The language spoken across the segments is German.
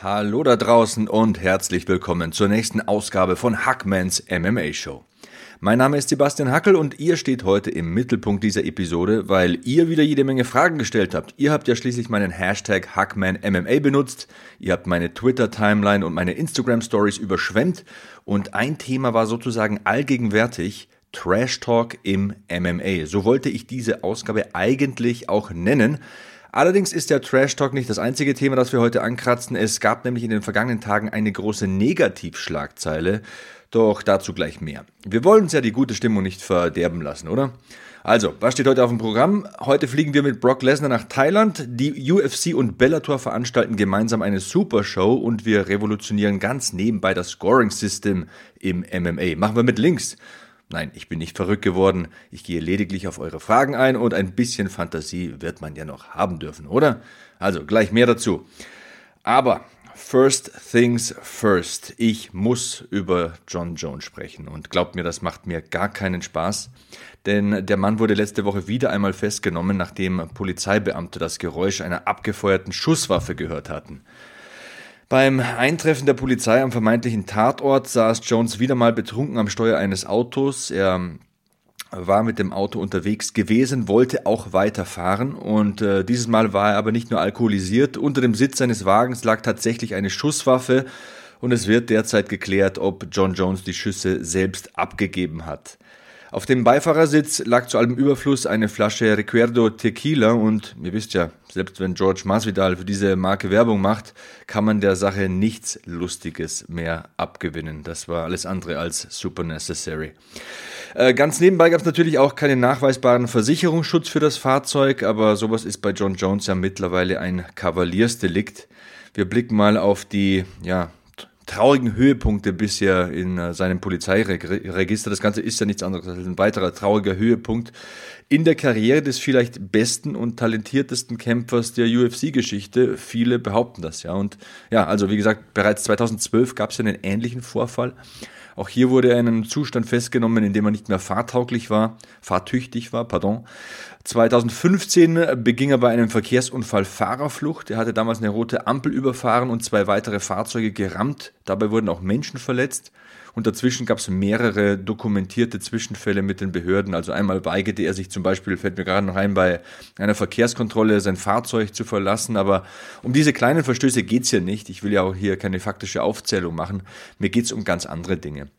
Hallo da draußen und herzlich willkommen zur nächsten Ausgabe von Hackmans MMA Show. Mein Name ist Sebastian Hackel und ihr steht heute im Mittelpunkt dieser Episode, weil ihr wieder jede Menge Fragen gestellt habt. Ihr habt ja schließlich meinen Hashtag HackmanMMA benutzt, ihr habt meine Twitter-Timeline und meine Instagram-Stories überschwemmt und ein Thema war sozusagen allgegenwärtig, Trash Talk im MMA. So wollte ich diese Ausgabe eigentlich auch nennen. Allerdings ist der Trash Talk nicht das einzige Thema, das wir heute ankratzen. Es gab nämlich in den vergangenen Tagen eine große Negativschlagzeile. Doch dazu gleich mehr. Wir wollen uns ja die gute Stimmung nicht verderben lassen, oder? Also, was steht heute auf dem Programm? Heute fliegen wir mit Brock Lesnar nach Thailand. Die UFC und Bellator veranstalten gemeinsam eine Supershow und wir revolutionieren ganz nebenbei das Scoring System im MMA. Machen wir mit Links. Nein, ich bin nicht verrückt geworden. Ich gehe lediglich auf eure Fragen ein und ein bisschen Fantasie wird man ja noch haben dürfen, oder? Also gleich mehr dazu. Aber first things first. Ich muss über John Jones sprechen und glaubt mir, das macht mir gar keinen Spaß. Denn der Mann wurde letzte Woche wieder einmal festgenommen, nachdem Polizeibeamte das Geräusch einer abgefeuerten Schusswaffe gehört hatten. Beim Eintreffen der Polizei am vermeintlichen Tatort saß Jones wieder mal betrunken am Steuer eines Autos. Er war mit dem Auto unterwegs gewesen, wollte auch weiterfahren und äh, dieses Mal war er aber nicht nur alkoholisiert. Unter dem Sitz seines Wagens lag tatsächlich eine Schusswaffe und es wird derzeit geklärt, ob John Jones die Schüsse selbst abgegeben hat. Auf dem Beifahrersitz lag zu allem Überfluss eine Flasche Recuerdo Tequila und ihr wisst ja, selbst wenn George Masvidal für diese Marke Werbung macht, kann man der Sache nichts Lustiges mehr abgewinnen. Das war alles andere als super necessary. Äh, ganz nebenbei gab es natürlich auch keinen nachweisbaren Versicherungsschutz für das Fahrzeug, aber sowas ist bei John Jones ja mittlerweile ein Kavaliersdelikt. Wir blicken mal auf die ja, traurigen Höhepunkte bisher in äh, seinem Polizeiregister. Das Ganze ist ja nichts anderes als ein weiterer trauriger Höhepunkt in der Karriere des vielleicht besten und talentiertesten Kämpfers der UFC-Geschichte. Viele behaupten das ja. Und ja, also wie gesagt, bereits 2012 gab es ja einen ähnlichen Vorfall. Auch hier wurde er in einem Zustand festgenommen, in dem er nicht mehr fahrtauglich war, fahrtüchtig war, pardon. 2015 beging er bei einem Verkehrsunfall Fahrerflucht. Er hatte damals eine rote Ampel überfahren und zwei weitere Fahrzeuge gerammt. Dabei wurden auch Menschen verletzt. Und dazwischen gab es mehrere dokumentierte Zwischenfälle mit den Behörden. Also einmal weigerte er sich zum Beispiel, fällt mir gerade noch ein, bei einer Verkehrskontrolle sein Fahrzeug zu verlassen. Aber um diese kleinen Verstöße geht es ja nicht. Ich will ja auch hier keine faktische Aufzählung machen. Mir geht es um ganz andere Dinge.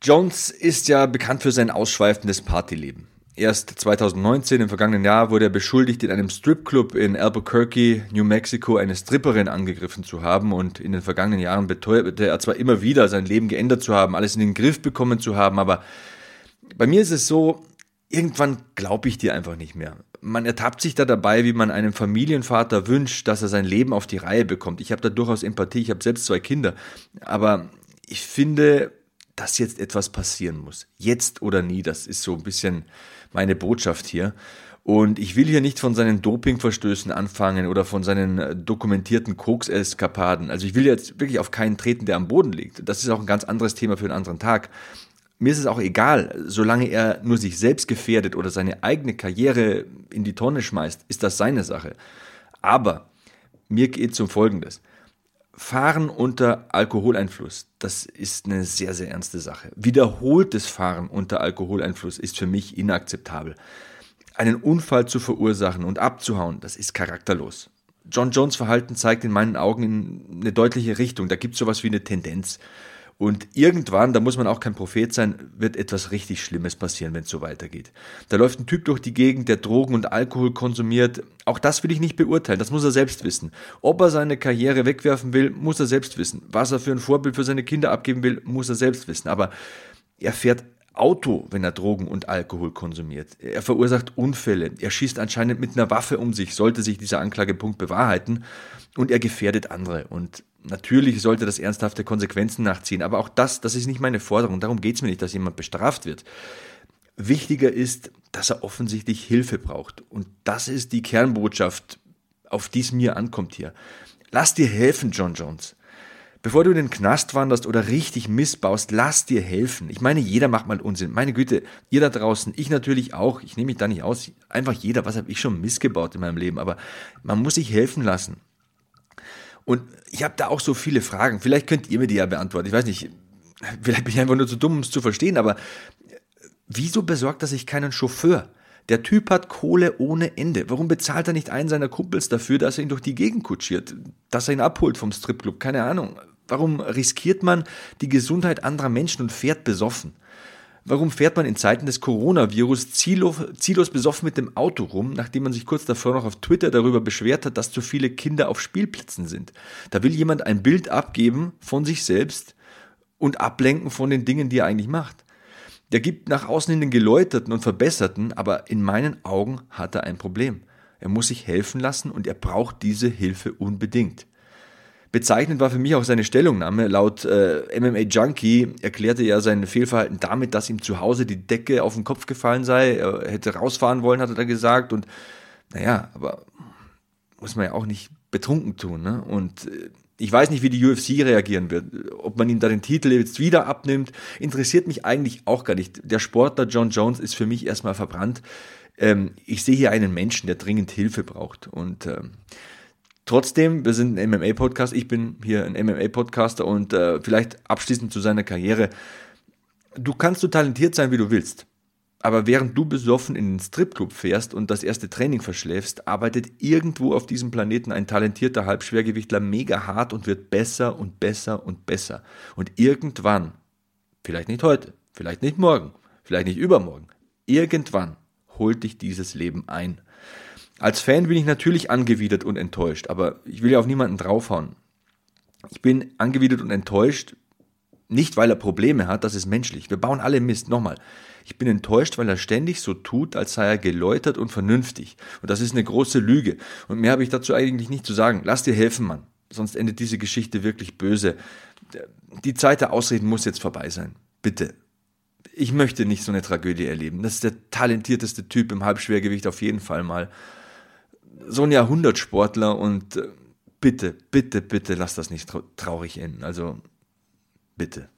Jones ist ja bekannt für sein ausschweifendes Partyleben. Erst 2019, im vergangenen Jahr, wurde er beschuldigt, in einem Stripclub in Albuquerque, New Mexico, eine Stripperin angegriffen zu haben. Und in den vergangenen Jahren beteuerte er zwar immer wieder, sein Leben geändert zu haben, alles in den Griff bekommen zu haben, aber bei mir ist es so, irgendwann glaube ich dir einfach nicht mehr. Man ertappt sich da dabei, wie man einem Familienvater wünscht, dass er sein Leben auf die Reihe bekommt. Ich habe da durchaus Empathie, ich habe selbst zwei Kinder, aber ich finde, dass jetzt etwas passieren muss. Jetzt oder nie, das ist so ein bisschen meine Botschaft hier. Und ich will hier nicht von seinen Dopingverstößen anfangen oder von seinen äh, dokumentierten Koks-Eskapaden. Also ich will jetzt wirklich auf keinen treten, der am Boden liegt. Das ist auch ein ganz anderes Thema für einen anderen Tag. Mir ist es auch egal, solange er nur sich selbst gefährdet oder seine eigene Karriere in die Tonne schmeißt, ist das seine Sache. Aber mir geht es um Folgendes. Fahren unter Alkoholeinfluss, das ist eine sehr, sehr ernste Sache. Wiederholtes Fahren unter Alkoholeinfluss ist für mich inakzeptabel. Einen Unfall zu verursachen und abzuhauen, das ist charakterlos. John Jones Verhalten zeigt in meinen Augen eine deutliche Richtung. Da gibt es sowas wie eine Tendenz. Und irgendwann, da muss man auch kein Prophet sein, wird etwas richtig Schlimmes passieren, wenn es so weitergeht. Da läuft ein Typ durch die Gegend, der Drogen und Alkohol konsumiert. Auch das will ich nicht beurteilen, das muss er selbst wissen. Ob er seine Karriere wegwerfen will, muss er selbst wissen. Was er für ein Vorbild für seine Kinder abgeben will, muss er selbst wissen. Aber er fährt Auto, wenn er Drogen und Alkohol konsumiert. Er verursacht Unfälle. Er schießt anscheinend mit einer Waffe um sich, sollte sich dieser Anklagepunkt bewahrheiten. Und er gefährdet andere. Und natürlich sollte das ernsthafte Konsequenzen nachziehen. Aber auch das, das ist nicht meine Forderung. Darum geht es mir nicht, dass jemand bestraft wird. Wichtiger ist, dass er offensichtlich Hilfe braucht. Und das ist die Kernbotschaft, auf die es mir ankommt hier. Lass dir helfen, John Jones. Bevor du in den Knast wanderst oder richtig missbaust, lass dir helfen. Ich meine, jeder macht mal Unsinn. Meine Güte, ihr da draußen, ich natürlich auch. Ich nehme mich da nicht aus. Einfach jeder, was habe ich schon missgebaut in meinem Leben? Aber man muss sich helfen lassen. Und ich habe da auch so viele Fragen. Vielleicht könnt ihr mir die ja beantworten. Ich weiß nicht, vielleicht bin ich einfach nur zu dumm, um es zu verstehen, aber wieso besorgt er sich keinen Chauffeur? Der Typ hat Kohle ohne Ende. Warum bezahlt er nicht einen seiner Kumpels dafür, dass er ihn durch die Gegend kutschiert? Dass er ihn abholt vom Stripclub? Keine Ahnung. Warum riskiert man die Gesundheit anderer Menschen und fährt besoffen? Warum fährt man in Zeiten des Coronavirus ziellos, ziellos besoffen mit dem Auto rum, nachdem man sich kurz davor noch auf Twitter darüber beschwert hat, dass zu viele Kinder auf Spielplätzen sind? Da will jemand ein Bild abgeben von sich selbst und ablenken von den Dingen, die er eigentlich macht. Der gibt nach außen hin den Geläuterten und Verbesserten, aber in meinen Augen hat er ein Problem. Er muss sich helfen lassen und er braucht diese Hilfe unbedingt. Bezeichnend war für mich auch seine Stellungnahme. Laut äh, MMA Junkie erklärte er sein Fehlverhalten damit, dass ihm zu Hause die Decke auf den Kopf gefallen sei. Er hätte rausfahren wollen, hat er da gesagt. Und naja, aber muss man ja auch nicht betrunken tun. Ne? Und äh, ich weiß nicht, wie die UFC reagieren wird. Ob man ihm da den Titel jetzt wieder abnimmt, interessiert mich eigentlich auch gar nicht. Der Sportler John Jones ist für mich erstmal verbrannt. Ähm, ich sehe hier einen Menschen, der dringend Hilfe braucht. Und ähm, Trotzdem, wir sind ein MMA-Podcast, ich bin hier ein MMA-Podcaster und äh, vielleicht abschließend zu seiner Karriere. Du kannst so talentiert sein, wie du willst. Aber während du besoffen in den Stripclub fährst und das erste Training verschläfst, arbeitet irgendwo auf diesem Planeten ein talentierter Halbschwergewichtler mega hart und wird besser und besser und besser. Und irgendwann, vielleicht nicht heute, vielleicht nicht morgen, vielleicht nicht übermorgen, irgendwann holt dich dieses Leben ein. Als Fan bin ich natürlich angewidert und enttäuscht, aber ich will ja auf niemanden draufhauen. Ich bin angewidert und enttäuscht, nicht weil er Probleme hat, das ist menschlich. Wir bauen alle Mist. Nochmal. Ich bin enttäuscht, weil er ständig so tut, als sei er geläutert und vernünftig. Und das ist eine große Lüge. Und mehr habe ich dazu eigentlich nicht zu sagen. Lass dir helfen, Mann. Sonst endet diese Geschichte wirklich böse. Die Zeit der Ausreden muss jetzt vorbei sein. Bitte. Ich möchte nicht so eine Tragödie erleben. Das ist der talentierteste Typ im Halbschwergewicht auf jeden Fall mal so ein Jahrhundertsportler und äh, bitte, bitte, bitte lass das nicht traurig enden. Also bitte.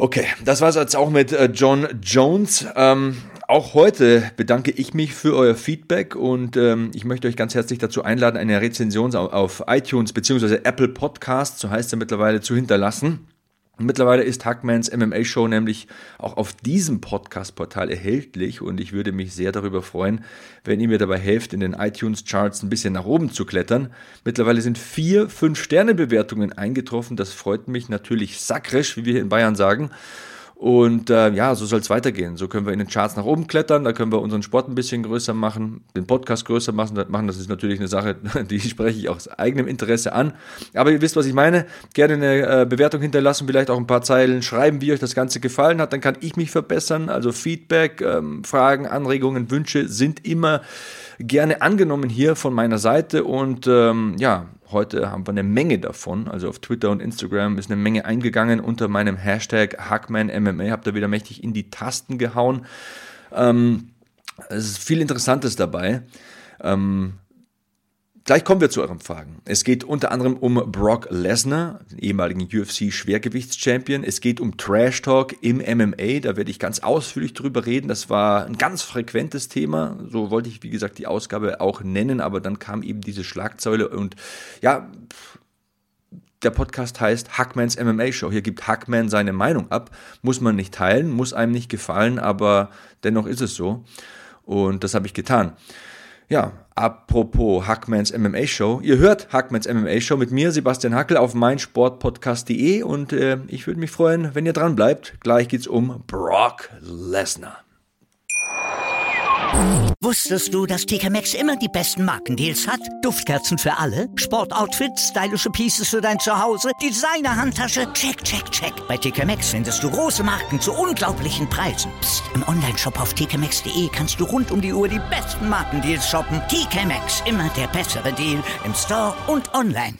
Okay, das war's jetzt auch mit äh, John Jones. Ähm, auch heute bedanke ich mich für euer Feedback und ähm, ich möchte euch ganz herzlich dazu einladen, eine Rezension auf iTunes bzw. Apple Podcast, so heißt er mittlerweile, zu hinterlassen. Mittlerweile ist Hackmans MMA Show nämlich auch auf diesem Podcast-Portal erhältlich und ich würde mich sehr darüber freuen, wenn ihr mir dabei helft, in den iTunes-Charts ein bisschen nach oben zu klettern. Mittlerweile sind vier Fünf-Sterne-Bewertungen eingetroffen. Das freut mich natürlich sakrisch, wie wir hier in Bayern sagen. Und äh, ja, so soll es weitergehen. So können wir in den Charts nach oben klettern, da können wir unseren Sport ein bisschen größer machen, den Podcast größer machen. Das ist natürlich eine Sache, die spreche ich aus eigenem Interesse an. Aber ihr wisst, was ich meine. Gerne eine äh, Bewertung hinterlassen, vielleicht auch ein paar Zeilen schreiben, wie euch das Ganze gefallen hat. Dann kann ich mich verbessern. Also Feedback, ähm, Fragen, Anregungen, Wünsche sind immer gerne angenommen hier von meiner Seite. Und ähm, ja, Heute haben wir eine Menge davon. Also auf Twitter und Instagram ist eine Menge eingegangen unter meinem Hashtag HackmanMMA. Habt ihr wieder mächtig in die Tasten gehauen. Ähm, es ist viel Interessantes dabei. Ähm, Gleich kommen wir zu euren Fragen. Es geht unter anderem um Brock Lesnar, den ehemaligen UFC-Schwergewichtschampion. Es geht um Trash Talk im MMA. Da werde ich ganz ausführlich drüber reden. Das war ein ganz frequentes Thema. So wollte ich, wie gesagt, die Ausgabe auch nennen. Aber dann kam eben diese Schlagzeile und ja, der Podcast heißt Hackmans MMA Show. Hier gibt Hackman seine Meinung ab. Muss man nicht teilen, muss einem nicht gefallen, aber dennoch ist es so. Und das habe ich getan. Ja, apropos Hackmans MMA Show. Ihr hört Hackmans MMA Show mit mir, Sebastian Hackel, auf meinsportpodcast.de und äh, ich würde mich freuen, wenn ihr dran bleibt. Gleich geht's um Brock Lesnar. Wusstest du, dass TK Maxx immer die besten Markendeals hat? Duftkerzen für alle, Sportoutfits, stylische Pieces für dein Zuhause, Designer-Handtasche, check, check, check. Bei TK Maxx findest du große Marken zu unglaublichen Preisen. Psst. im Onlineshop auf tkmaxx.de kannst du rund um die Uhr die besten Markendeals shoppen. TK Maxx, immer der bessere Deal im Store und online.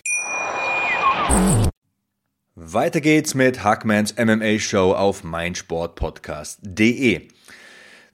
Weiter geht's mit Hackmans MMA Show auf meinsportpodcast.de.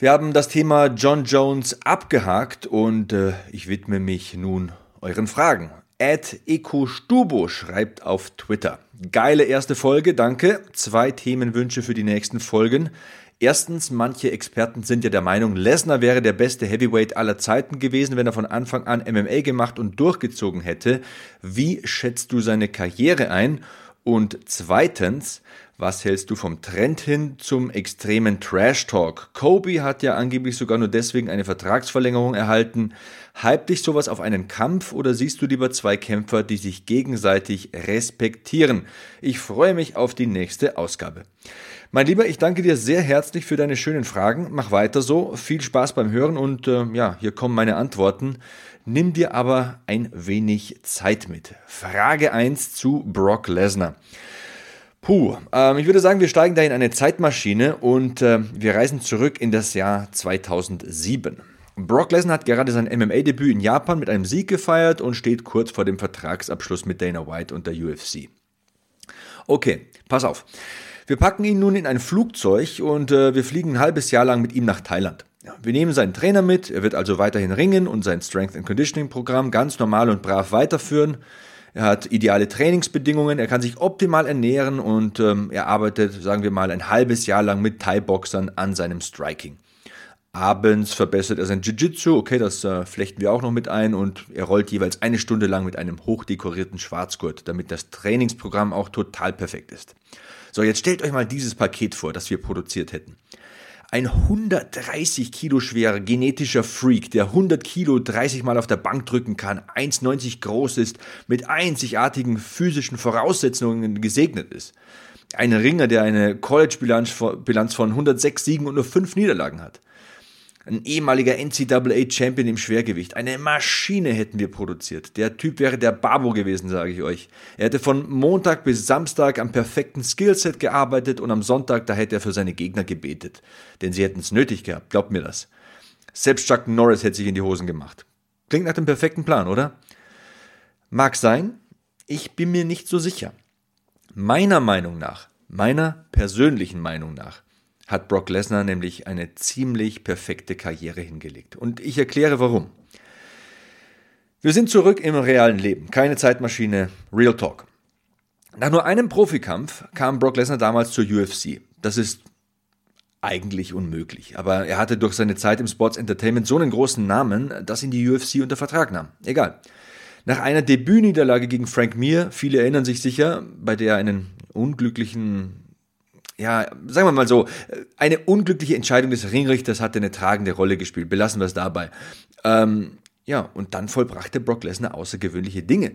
Wir haben das Thema John Jones abgehakt und äh, ich widme mich nun euren Fragen. Ed Stubo schreibt auf Twitter. Geile erste Folge, danke. Zwei Themenwünsche für die nächsten Folgen. Erstens, manche Experten sind ja der Meinung, Lesnar wäre der beste Heavyweight aller Zeiten gewesen, wenn er von Anfang an MMA gemacht und durchgezogen hätte. Wie schätzt du seine Karriere ein? Und zweitens, was hältst du vom Trend hin zum extremen Trash Talk? Kobe hat ja angeblich sogar nur deswegen eine Vertragsverlängerung erhalten. Hype dich sowas auf einen Kampf oder siehst du lieber zwei Kämpfer, die sich gegenseitig respektieren? Ich freue mich auf die nächste Ausgabe. Mein Lieber, ich danke dir sehr herzlich für deine schönen Fragen. Mach weiter so. Viel Spaß beim Hören und äh, ja, hier kommen meine Antworten. Nimm dir aber ein wenig Zeit mit. Frage 1 zu Brock Lesnar. Puh, ähm, ich würde sagen, wir steigen da in eine Zeitmaschine und äh, wir reisen zurück in das Jahr 2007. Brock Lesnar hat gerade sein MMA-Debüt in Japan mit einem Sieg gefeiert und steht kurz vor dem Vertragsabschluss mit Dana White und der UFC. Okay, pass auf. Wir packen ihn nun in ein Flugzeug und äh, wir fliegen ein halbes Jahr lang mit ihm nach Thailand. Wir nehmen seinen Trainer mit, er wird also weiterhin ringen und sein Strength and Conditioning Programm ganz normal und brav weiterführen. Er hat ideale Trainingsbedingungen, er kann sich optimal ernähren und ähm, er arbeitet, sagen wir mal, ein halbes Jahr lang mit Thai-Boxern an seinem Striking. Abends verbessert er sein Jiu-Jitsu, okay, das äh, flechten wir auch noch mit ein und er rollt jeweils eine Stunde lang mit einem hochdekorierten Schwarzgurt, damit das Trainingsprogramm auch total perfekt ist. So, jetzt stellt euch mal dieses Paket vor, das wir produziert hätten ein 130 Kilo schwerer genetischer Freak, der 100 Kilo 30 Mal auf der Bank drücken kann, 1,90 groß ist, mit einzigartigen physischen Voraussetzungen gesegnet ist. Ein Ringer, der eine College-Bilanz von 106 Siegen und nur 5 Niederlagen hat. Ein ehemaliger NCAA-Champion im Schwergewicht. Eine Maschine hätten wir produziert. Der Typ wäre der Babo gewesen, sage ich euch. Er hätte von Montag bis Samstag am perfekten Skillset gearbeitet und am Sonntag, da hätte er für seine Gegner gebetet. Denn sie hätten es nötig gehabt, glaubt mir das. Selbst Chuck Norris hätte sich in die Hosen gemacht. Klingt nach dem perfekten Plan, oder? Mag sein, ich bin mir nicht so sicher. Meiner Meinung nach, meiner persönlichen Meinung nach, hat Brock Lesnar nämlich eine ziemlich perfekte Karriere hingelegt. Und ich erkläre warum. Wir sind zurück im realen Leben, keine Zeitmaschine, Real Talk. Nach nur einem Profikampf kam Brock Lesnar damals zur UFC. Das ist eigentlich unmöglich, aber er hatte durch seine Zeit im Sports Entertainment so einen großen Namen, dass ihn die UFC unter Vertrag nahm. Egal. Nach einer Debütniederlage gegen Frank Mir, viele erinnern sich sicher, bei der er einen unglücklichen ja, sagen wir mal so, eine unglückliche Entscheidung des Ringrichters hatte eine tragende Rolle gespielt. Belassen wir es dabei. Ähm, ja, und dann vollbrachte Brock Lesnar außergewöhnliche Dinge.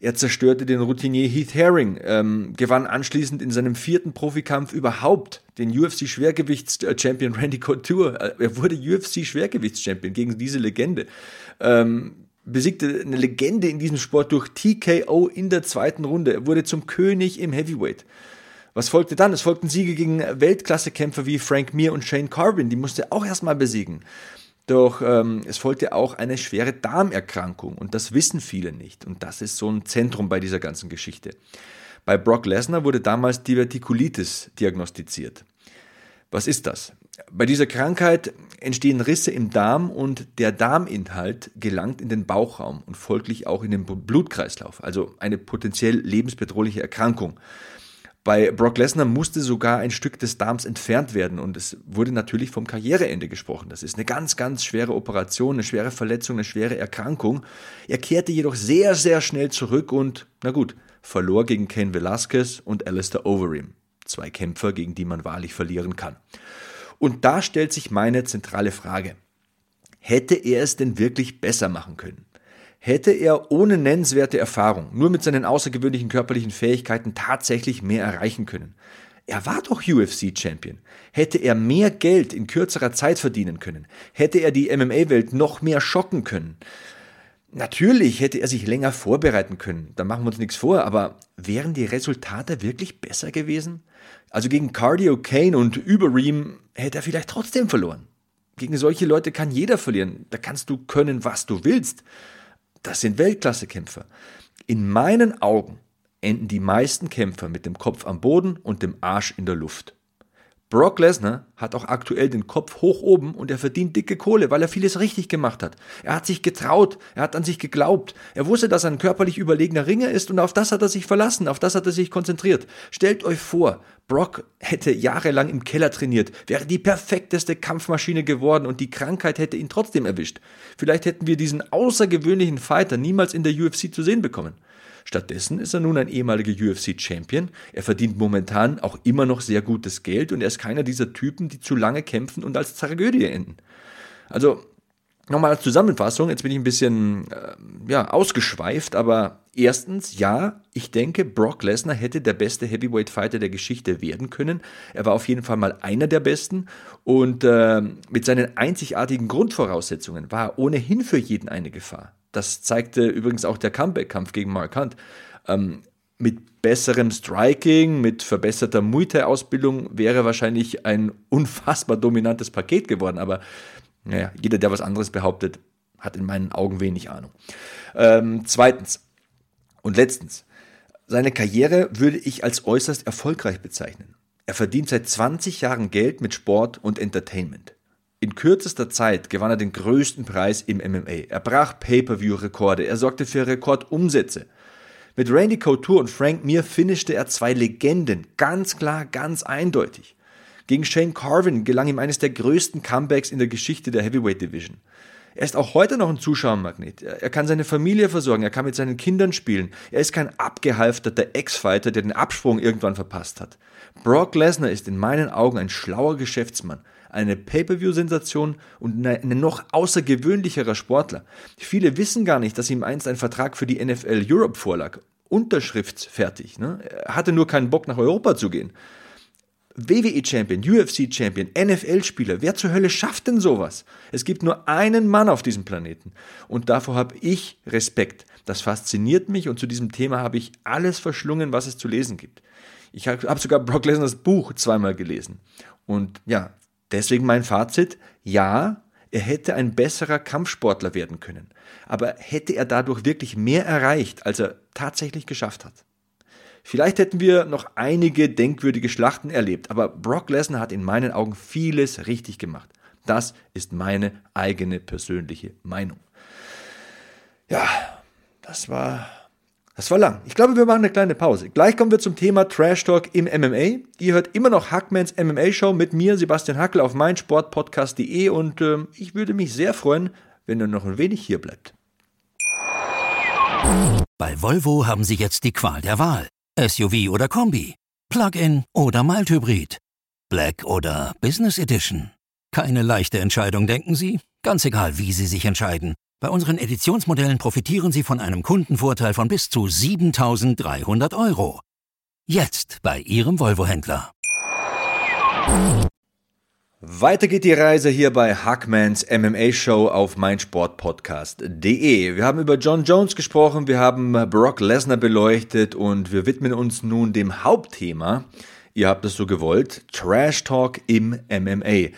Er zerstörte den Routinier Heath Herring, ähm, gewann anschließend in seinem vierten Profikampf überhaupt den UFC-Schwergewichts-Champion Randy Couture. Äh, er wurde UFC-Schwergewichts-Champion gegen diese Legende. Ähm, besiegte eine Legende in diesem Sport durch TKO in der zweiten Runde. Er wurde zum König im Heavyweight. Was folgte dann? Es folgten Siege gegen Weltklassekämpfer wie Frank Mir und Shane Corbin. Die musste auch erstmal besiegen. Doch ähm, es folgte auch eine schwere Darmerkrankung und das wissen viele nicht. Und das ist so ein Zentrum bei dieser ganzen Geschichte. Bei Brock Lesnar wurde damals Divertikulitis diagnostiziert. Was ist das? Bei dieser Krankheit entstehen Risse im Darm und der Darminhalt gelangt in den Bauchraum und folglich auch in den Blutkreislauf, also eine potenziell lebensbedrohliche Erkrankung. Bei Brock Lesnar musste sogar ein Stück des Darms entfernt werden und es wurde natürlich vom Karriereende gesprochen. Das ist eine ganz, ganz schwere Operation, eine schwere Verletzung, eine schwere Erkrankung. Er kehrte jedoch sehr, sehr schnell zurück und, na gut, verlor gegen Ken Velasquez und Alistair Overeem. Zwei Kämpfer, gegen die man wahrlich verlieren kann. Und da stellt sich meine zentrale Frage. Hätte er es denn wirklich besser machen können? Hätte er ohne nennenswerte Erfahrung, nur mit seinen außergewöhnlichen körperlichen Fähigkeiten tatsächlich mehr erreichen können. er war doch UFC-Champion. Hätte er mehr Geld in kürzerer Zeit verdienen können, hätte er die MMA-Welt noch mehr schocken können. Natürlich hätte er sich länger vorbereiten können, da machen wir uns nichts vor, aber wären die Resultate wirklich besser gewesen? Also gegen Cardio Kane und Überream hätte er vielleicht trotzdem verloren. Gegen solche Leute kann jeder verlieren. Da kannst du können, was du willst. Das sind Weltklassekämpfer. In meinen Augen enden die meisten Kämpfer mit dem Kopf am Boden und dem Arsch in der Luft. Brock Lesnar hat auch aktuell den Kopf hoch oben und er verdient dicke Kohle, weil er vieles richtig gemacht hat. Er hat sich getraut, er hat an sich geglaubt, er wusste, dass er ein körperlich überlegener Ringer ist und auf das hat er sich verlassen, auf das hat er sich konzentriert. Stellt euch vor, Brock hätte jahrelang im Keller trainiert, wäre die perfekteste Kampfmaschine geworden und die Krankheit hätte ihn trotzdem erwischt. Vielleicht hätten wir diesen außergewöhnlichen Fighter niemals in der UFC zu sehen bekommen. Stattdessen ist er nun ein ehemaliger UFC-Champion. Er verdient momentan auch immer noch sehr gutes Geld und er ist keiner dieser Typen, die zu lange kämpfen und als Tragödie enden. Also Nochmal als Zusammenfassung, jetzt bin ich ein bisschen äh, ja, ausgeschweift, aber erstens, ja, ich denke, Brock Lesnar hätte der beste Heavyweight Fighter der Geschichte werden können. Er war auf jeden Fall mal einer der besten und äh, mit seinen einzigartigen Grundvoraussetzungen war er ohnehin für jeden eine Gefahr. Das zeigte übrigens auch der Comeback-Kampf gegen Mark Hunt. Ähm, mit besserem Striking, mit verbesserter Muay Thai-Ausbildung wäre wahrscheinlich ein unfassbar dominantes Paket geworden. Aber naja, jeder, der was anderes behauptet, hat in meinen Augen wenig Ahnung. Ähm, zweitens und letztens, seine Karriere würde ich als äußerst erfolgreich bezeichnen. Er verdient seit 20 Jahren Geld mit Sport und Entertainment. In kürzester Zeit gewann er den größten Preis im MMA. Er brach Pay-per-view-Rekorde, er sorgte für Rekordumsätze. Mit Randy Couture und Frank Mir finishte er zwei Legenden, ganz klar, ganz eindeutig. Gegen Shane Carvin gelang ihm eines der größten Comebacks in der Geschichte der Heavyweight Division. Er ist auch heute noch ein Zuschauermagnet. Er kann seine Familie versorgen, er kann mit seinen Kindern spielen. Er ist kein abgehalfterter Ex-Fighter, der den Absprung irgendwann verpasst hat. Brock Lesnar ist in meinen Augen ein schlauer Geschäftsmann eine Pay-per-view-Sensation und ein noch außergewöhnlicherer Sportler. Viele wissen gar nicht, dass ihm einst ein Vertrag für die NFL Europe vorlag. Unterschriftsfertig. Ne? Er hatte nur keinen Bock, nach Europa zu gehen. WWE-Champion, UFC-Champion, NFL-Spieler. Wer zur Hölle schafft denn sowas? Es gibt nur einen Mann auf diesem Planeten. Und davor habe ich Respekt. Das fasziniert mich und zu diesem Thema habe ich alles verschlungen, was es zu lesen gibt. Ich habe sogar Brock Lesners Buch zweimal gelesen. Und ja, Deswegen mein Fazit, ja, er hätte ein besserer Kampfsportler werden können. Aber hätte er dadurch wirklich mehr erreicht, als er tatsächlich geschafft hat? Vielleicht hätten wir noch einige denkwürdige Schlachten erlebt, aber Brock Lesnar hat in meinen Augen vieles richtig gemacht. Das ist meine eigene persönliche Meinung. Ja, das war das war lang. Ich glaube, wir machen eine kleine Pause. Gleich kommen wir zum Thema Trash Talk im MMA. Ihr hört immer noch Hackmans MMA Show mit mir, Sebastian Hackel, auf meinsportpodcast.de und äh, ich würde mich sehr freuen, wenn ihr noch ein wenig hier bleibt. Bei Volvo haben Sie jetzt die Qual der Wahl. SUV oder Kombi, Plug-in oder Mild-Hybrid, Black oder Business Edition. Keine leichte Entscheidung, denken Sie? Ganz egal, wie Sie sich entscheiden. Bei unseren Editionsmodellen profitieren Sie von einem Kundenvorteil von bis zu 7300 Euro. Jetzt bei Ihrem Volvo-Händler. Weiter geht die Reise hier bei Hackmans MMA Show auf meinsportpodcast.de. Wir haben über John Jones gesprochen, wir haben Brock Lesnar beleuchtet und wir widmen uns nun dem Hauptthema. Ihr habt es so gewollt, Trash Talk im MMA.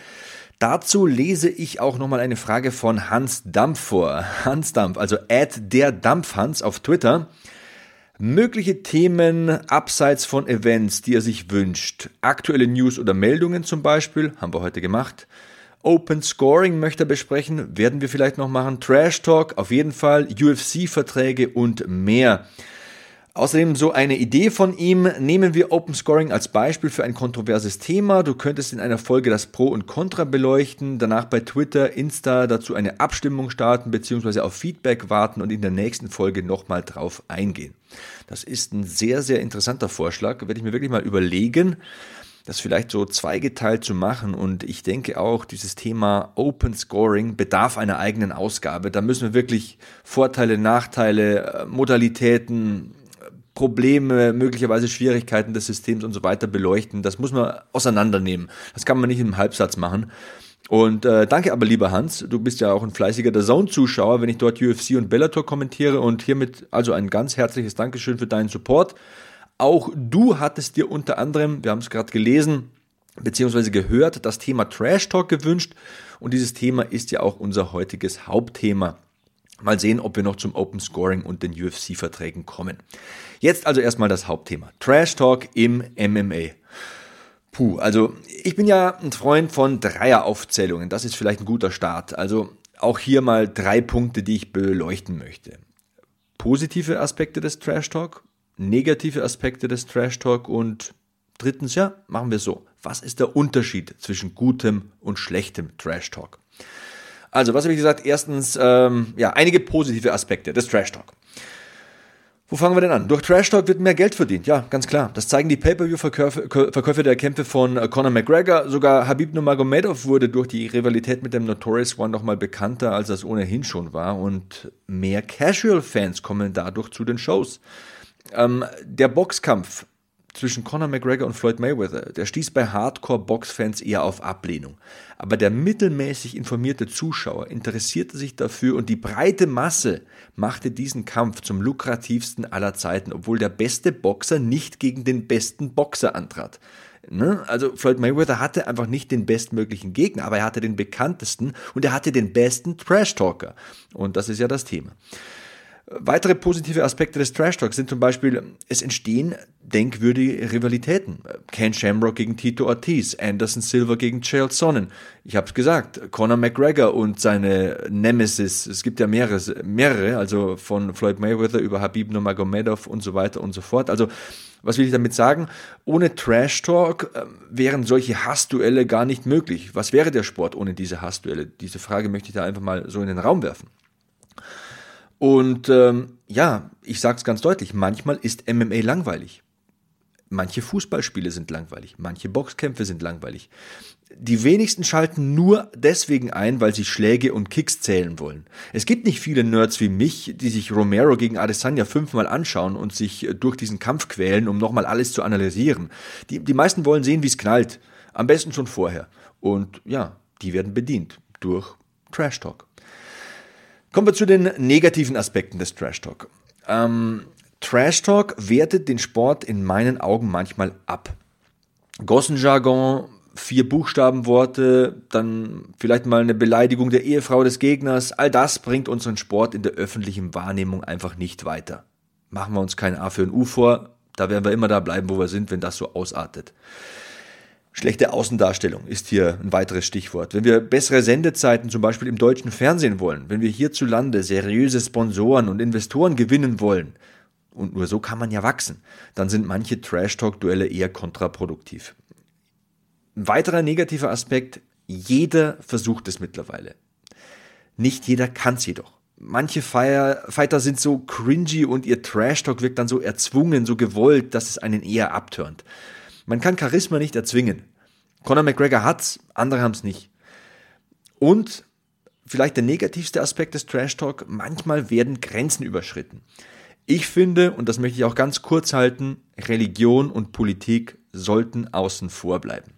Dazu lese ich auch nochmal eine Frage von Hans Dampf vor. Hans Dampf, also at der Dampfhans auf Twitter. Mögliche Themen abseits von Events, die er sich wünscht. Aktuelle News oder Meldungen zum Beispiel, haben wir heute gemacht. Open Scoring möchte er besprechen, werden wir vielleicht noch machen. Trash Talk, auf jeden Fall. UFC-Verträge und mehr. Außerdem so eine Idee von ihm. Nehmen wir Open Scoring als Beispiel für ein kontroverses Thema. Du könntest in einer Folge das Pro und Contra beleuchten, danach bei Twitter, Insta dazu eine Abstimmung starten bzw. auf Feedback warten und in der nächsten Folge nochmal drauf eingehen. Das ist ein sehr, sehr interessanter Vorschlag. Werde ich mir wirklich mal überlegen das vielleicht so zweigeteilt zu machen. Und ich denke auch, dieses Thema Open Scoring bedarf einer eigenen Ausgabe. Da müssen wir wirklich Vorteile, Nachteile, äh, Modalitäten, Probleme, möglicherweise Schwierigkeiten des Systems und so weiter beleuchten. Das muss man auseinandernehmen. Das kann man nicht im Halbsatz machen. Und äh, danke aber, lieber Hans, du bist ja auch ein fleißiger The Zone-Zuschauer, wenn ich dort UFC und Bellator kommentiere und hiermit also ein ganz herzliches Dankeschön für deinen Support. Auch du hattest dir unter anderem, wir haben es gerade gelesen, beziehungsweise gehört, das Thema Trash Talk gewünscht und dieses Thema ist ja auch unser heutiges Hauptthema. Mal sehen, ob wir noch zum Open Scoring und den UFC-Verträgen kommen. Jetzt also erstmal das Hauptthema. Trash Talk im MMA. Puh, also ich bin ja ein Freund von Dreieraufzählungen. Das ist vielleicht ein guter Start. Also auch hier mal drei Punkte, die ich beleuchten möchte. Positive Aspekte des Trash Talk, negative Aspekte des Trash Talk und drittens, ja, machen wir so. Was ist der Unterschied zwischen gutem und schlechtem Trash Talk? Also, was habe ich gesagt? Erstens, ähm, ja, einige positive Aspekte des Trash Talk. Wo fangen wir denn an? Durch Trash Talk wird mehr Geld verdient. Ja, ganz klar. Das zeigen die Pay-Per-View-Verkäufe der Kämpfe von äh, Conor McGregor. Sogar Habib Nurmagomedov wurde durch die Rivalität mit dem Notorious One nochmal bekannter, als das ohnehin schon war. Und mehr Casual-Fans kommen dadurch zu den Shows. Ähm, der Boxkampf zwischen Conor McGregor und Floyd Mayweather, der stieß bei Hardcore-Box-Fans eher auf Ablehnung. Aber der mittelmäßig informierte Zuschauer interessierte sich dafür und die breite Masse machte diesen Kampf zum lukrativsten aller Zeiten, obwohl der beste Boxer nicht gegen den besten Boxer antrat. Ne? Also Floyd Mayweather hatte einfach nicht den bestmöglichen Gegner, aber er hatte den bekanntesten und er hatte den besten Trash-Talker. Und das ist ja das Thema. Weitere positive Aspekte des Trash Talks sind zum Beispiel, es entstehen denkwürdige Rivalitäten. Ken Shamrock gegen Tito Ortiz, Anderson Silva gegen Chael Sonnen. Ich habe es gesagt, Conor McGregor und seine Nemesis. Es gibt ja mehrere, mehrere, also von Floyd Mayweather über Habib Nurmagomedov und so weiter und so fort. Also was will ich damit sagen? Ohne Trash Talk äh, wären solche Hassduelle gar nicht möglich. Was wäre der Sport ohne diese Hassduelle? Diese Frage möchte ich da einfach mal so in den Raum werfen. Und ähm, ja, ich sage es ganz deutlich, manchmal ist MMA langweilig. Manche Fußballspiele sind langweilig, manche Boxkämpfe sind langweilig. Die wenigsten schalten nur deswegen ein, weil sie Schläge und Kicks zählen wollen. Es gibt nicht viele Nerds wie mich, die sich Romero gegen Adesanya fünfmal anschauen und sich durch diesen Kampf quälen, um nochmal alles zu analysieren. Die, die meisten wollen sehen, wie es knallt. Am besten schon vorher. Und ja, die werden bedient durch Trash Talk. Kommen wir zu den negativen Aspekten des Trash Talk. Ähm, Trash Talk wertet den Sport in meinen Augen manchmal ab. Gossenjargon, vier Buchstabenworte, dann vielleicht mal eine Beleidigung der Ehefrau des Gegners, all das bringt unseren Sport in der öffentlichen Wahrnehmung einfach nicht weiter. Machen wir uns kein A für ein U vor, da werden wir immer da bleiben, wo wir sind, wenn das so ausartet. Schlechte Außendarstellung ist hier ein weiteres Stichwort. Wenn wir bessere Sendezeiten zum Beispiel im deutschen Fernsehen wollen, wenn wir hierzulande seriöse Sponsoren und Investoren gewinnen wollen, und nur so kann man ja wachsen, dann sind manche Trash-Talk-Duelle eher kontraproduktiv. Ein weiterer negativer Aspekt, jeder versucht es mittlerweile. Nicht jeder kann es jedoch. Manche Fighter sind so cringy und ihr Trash-Talk wirkt dann so erzwungen, so gewollt, dass es einen eher abturnt. Man kann Charisma nicht erzwingen. Conor McGregor hat's, andere haben's nicht. Und vielleicht der negativste Aspekt des Trash Talk, manchmal werden Grenzen überschritten. Ich finde, und das möchte ich auch ganz kurz halten, Religion und Politik sollten außen vor bleiben.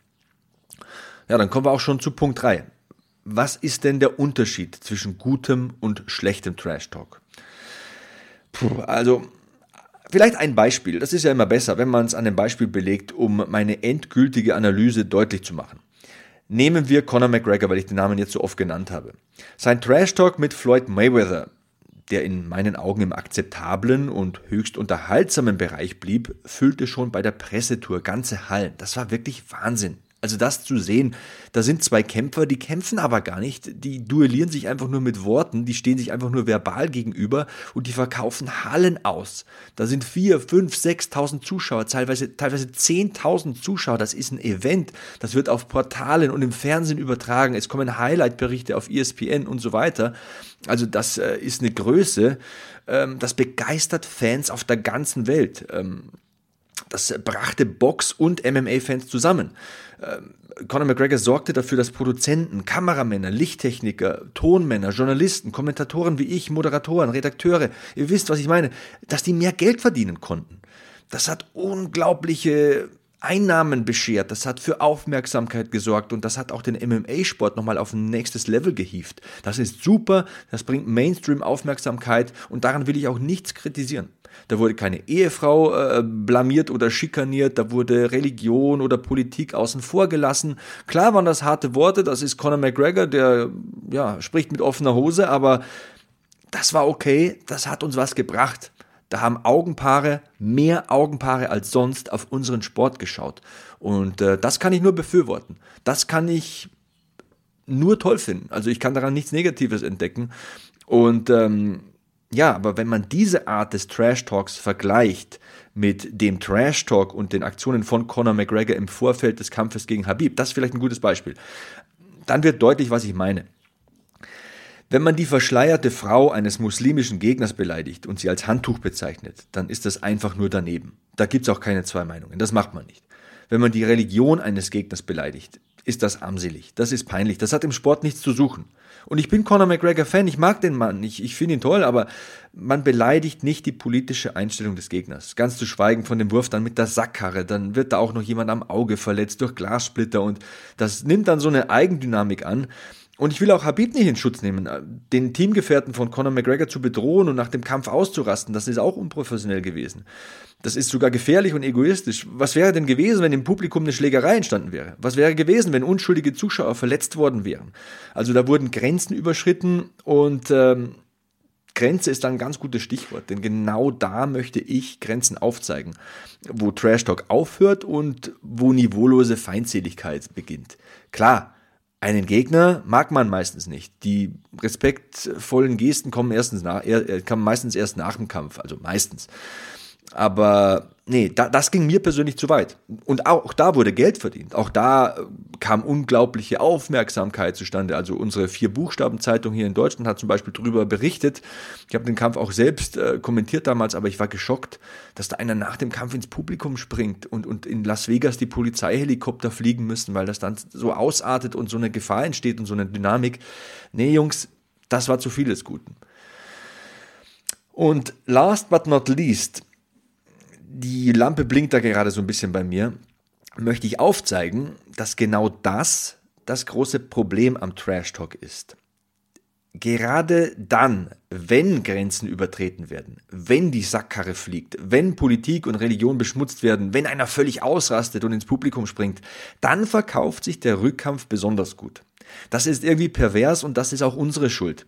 Ja, dann kommen wir auch schon zu Punkt 3. Was ist denn der Unterschied zwischen gutem und schlechtem Trash Talk? Puh, also Vielleicht ein Beispiel, das ist ja immer besser, wenn man es an einem Beispiel belegt, um meine endgültige Analyse deutlich zu machen. Nehmen wir Conor McGregor, weil ich den Namen jetzt so oft genannt habe. Sein Trash Talk mit Floyd Mayweather, der in meinen Augen im akzeptablen und höchst unterhaltsamen Bereich blieb, füllte schon bei der Pressetour ganze Hallen. Das war wirklich Wahnsinn. Also das zu sehen, da sind zwei Kämpfer, die kämpfen aber gar nicht, die duellieren sich einfach nur mit Worten, die stehen sich einfach nur verbal gegenüber und die verkaufen Hallen aus. Da sind vier, fünf, sechstausend Zuschauer, teilweise, teilweise zehntausend Zuschauer. Das ist ein Event. Das wird auf Portalen und im Fernsehen übertragen. Es kommen Highlight-Berichte auf ESPN und so weiter. Also das äh, ist eine Größe. Ähm, das begeistert Fans auf der ganzen Welt. Ähm, das brachte Box- und MMA-Fans zusammen. Ähm, Conor McGregor sorgte dafür, dass Produzenten, Kameramänner, Lichttechniker, Tonmänner, Journalisten, Kommentatoren wie ich, Moderatoren, Redakteure, ihr wisst, was ich meine, dass die mehr Geld verdienen konnten. Das hat unglaubliche Einnahmen beschert, das hat für Aufmerksamkeit gesorgt und das hat auch den MMA-Sport nochmal auf ein nächstes Level gehievt. Das ist super, das bringt Mainstream-Aufmerksamkeit und daran will ich auch nichts kritisieren. Da wurde keine Ehefrau äh, blamiert oder schikaniert, da wurde Religion oder Politik außen vor gelassen. Klar waren das harte Worte, das ist Conor McGregor, der ja, spricht mit offener Hose, aber das war okay, das hat uns was gebracht. Da haben Augenpaare, mehr Augenpaare als sonst auf unseren Sport geschaut. Und äh, das kann ich nur befürworten. Das kann ich nur toll finden. Also ich kann daran nichts Negatives entdecken. Und ähm, ja, aber wenn man diese Art des Trash Talks vergleicht mit dem Trash Talk und den Aktionen von Conor McGregor im Vorfeld des Kampfes gegen Habib, das ist vielleicht ein gutes Beispiel, dann wird deutlich, was ich meine. Wenn man die verschleierte Frau eines muslimischen Gegners beleidigt und sie als Handtuch bezeichnet, dann ist das einfach nur daneben. Da gibt's auch keine zwei Meinungen. Das macht man nicht. Wenn man die Religion eines Gegners beleidigt, ist das armselig. Das ist peinlich. Das hat im Sport nichts zu suchen. Und ich bin Conor McGregor Fan, ich mag den Mann, ich, ich finde ihn toll, aber man beleidigt nicht die politische Einstellung des Gegners. Ganz zu schweigen von dem Wurf dann mit der Sackkarre, dann wird da auch noch jemand am Auge verletzt durch Glassplitter und das nimmt dann so eine Eigendynamik an, und ich will auch Habib nicht in Schutz nehmen. Den Teamgefährten von Conor McGregor zu bedrohen und nach dem Kampf auszurasten, das ist auch unprofessionell gewesen. Das ist sogar gefährlich und egoistisch. Was wäre denn gewesen, wenn im Publikum eine Schlägerei entstanden wäre? Was wäre gewesen, wenn unschuldige Zuschauer verletzt worden wären? Also da wurden Grenzen überschritten und ähm, Grenze ist ein ganz gutes Stichwort, denn genau da möchte ich Grenzen aufzeigen, wo Trash Talk aufhört und wo niveaulose Feindseligkeit beginnt. Klar, einen Gegner mag man meistens nicht. Die respektvollen Gesten kommen erstens nach, kommen meistens erst nach dem Kampf, also meistens. Aber nee, da, das ging mir persönlich zu weit. Und auch da wurde Geld verdient. Auch da äh, kam unglaubliche Aufmerksamkeit zustande. Also unsere Vier-Buchstaben-Zeitung hier in Deutschland hat zum Beispiel darüber berichtet. Ich habe den Kampf auch selbst äh, kommentiert damals, aber ich war geschockt, dass da einer nach dem Kampf ins Publikum springt und, und in Las Vegas die Polizeihelikopter fliegen müssen, weil das dann so ausartet und so eine Gefahr entsteht und so eine Dynamik. Nee, Jungs, das war zu viel des Guten. Und last but not least, die Lampe blinkt da gerade so ein bisschen bei mir, möchte ich aufzeigen, dass genau das das große Problem am Trash Talk ist. Gerade dann, wenn Grenzen übertreten werden, wenn die Sackkarre fliegt, wenn Politik und Religion beschmutzt werden, wenn einer völlig ausrastet und ins Publikum springt, dann verkauft sich der Rückkampf besonders gut. Das ist irgendwie pervers und das ist auch unsere Schuld.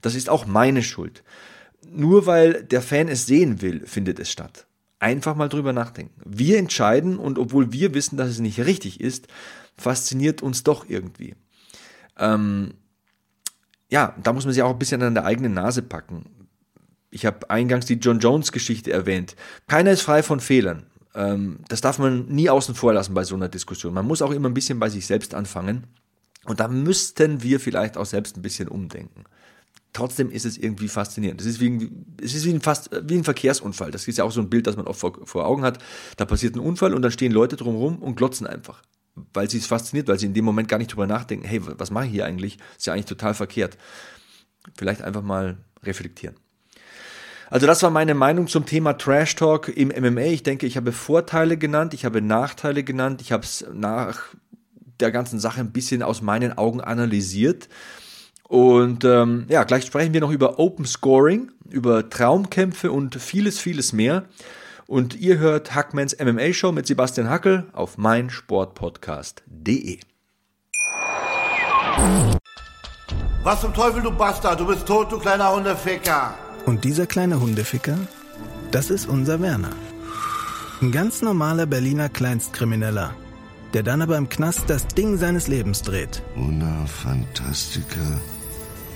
Das ist auch meine Schuld. Nur weil der Fan es sehen will, findet es statt einfach mal drüber nachdenken. Wir entscheiden und obwohl wir wissen, dass es nicht richtig ist, fasziniert uns doch irgendwie. Ähm, ja, da muss man sich auch ein bisschen an der eigenen Nase packen. Ich habe eingangs die John Jones Geschichte erwähnt. Keiner ist frei von Fehlern. Ähm, das darf man nie außen vor lassen bei so einer Diskussion. Man muss auch immer ein bisschen bei sich selbst anfangen. Und da müssten wir vielleicht auch selbst ein bisschen umdenken trotzdem ist es irgendwie faszinierend. Es ist wie ein, es ist wie ein, fast, wie ein Verkehrsunfall. Das ist ja auch so ein Bild, das man oft vor, vor Augen hat. Da passiert ein Unfall und dann stehen Leute drumherum und glotzen einfach. Weil sie es fasziniert, weil sie in dem Moment gar nicht drüber nachdenken, hey, was mache ich hier eigentlich? Ist ja eigentlich total verkehrt. Vielleicht einfach mal reflektieren. Also das war meine Meinung zum Thema Trash Talk im MMA. Ich denke, ich habe Vorteile genannt, ich habe Nachteile genannt, ich habe es nach der ganzen Sache ein bisschen aus meinen Augen analysiert. Und ähm, ja, gleich sprechen wir noch über Open Scoring, über Traumkämpfe und vieles, vieles mehr. Und ihr hört Hackmans MMA Show mit Sebastian Hackel auf meinsportpodcast.de. Was zum Teufel, du Bastard? Du bist tot, du kleiner Hundeficker. Und dieser kleine Hundeficker, das ist unser Werner. Ein ganz normaler Berliner Kleinstkrimineller, der dann aber im Knast das Ding seines Lebens dreht. Una Fantastica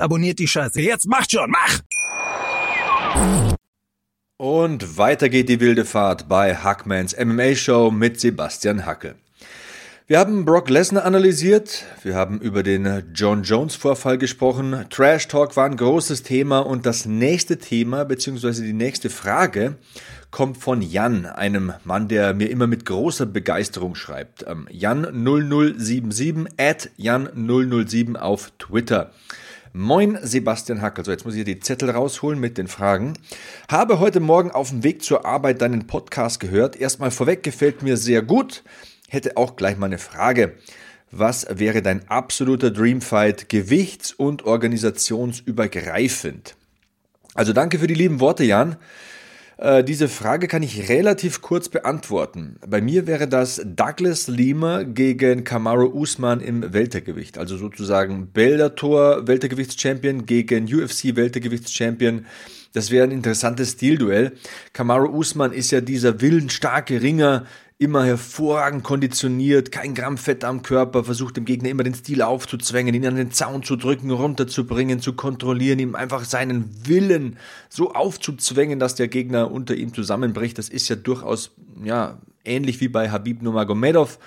abonniert die Scheiße. Jetzt macht schon, mach! Und weiter geht die wilde Fahrt bei Hackmans MMA Show mit Sebastian Hacke. Wir haben Brock Lesnar analysiert, wir haben über den John Jones Vorfall gesprochen, Trash Talk war ein großes Thema und das nächste Thema bzw. die nächste Frage kommt von Jan, einem Mann, der mir immer mit großer Begeisterung schreibt. Ähm, Jan0077 at Jan007 auf Twitter. Moin Sebastian Hackel. So, jetzt muss ich die Zettel rausholen mit den Fragen. Habe heute Morgen auf dem Weg zur Arbeit deinen Podcast gehört. Erstmal vorweg gefällt mir sehr gut. Hätte auch gleich mal eine Frage. Was wäre dein absoluter Dreamfight gewichts- und organisationsübergreifend? Also danke für die lieben Worte, Jan. Äh, diese Frage kann ich relativ kurz beantworten. Bei mir wäre das Douglas Lima gegen Kamaru Usman im Weltergewicht. Also sozusagen Bellator Weltergewichtschampion gegen UFC Weltergewichtschampion. Das wäre ein interessantes Stilduell. Kamaru Usman ist ja dieser willensstarke Ringer, immer hervorragend konditioniert, kein Gramm Fett am Körper, versucht dem Gegner immer den Stil aufzuzwängen, ihn an den Zaun zu drücken, runterzubringen, zu kontrollieren, ihm einfach seinen Willen so aufzuzwängen, dass der Gegner unter ihm zusammenbricht. Das ist ja durchaus ja ähnlich wie bei Habib Nurmagomedov.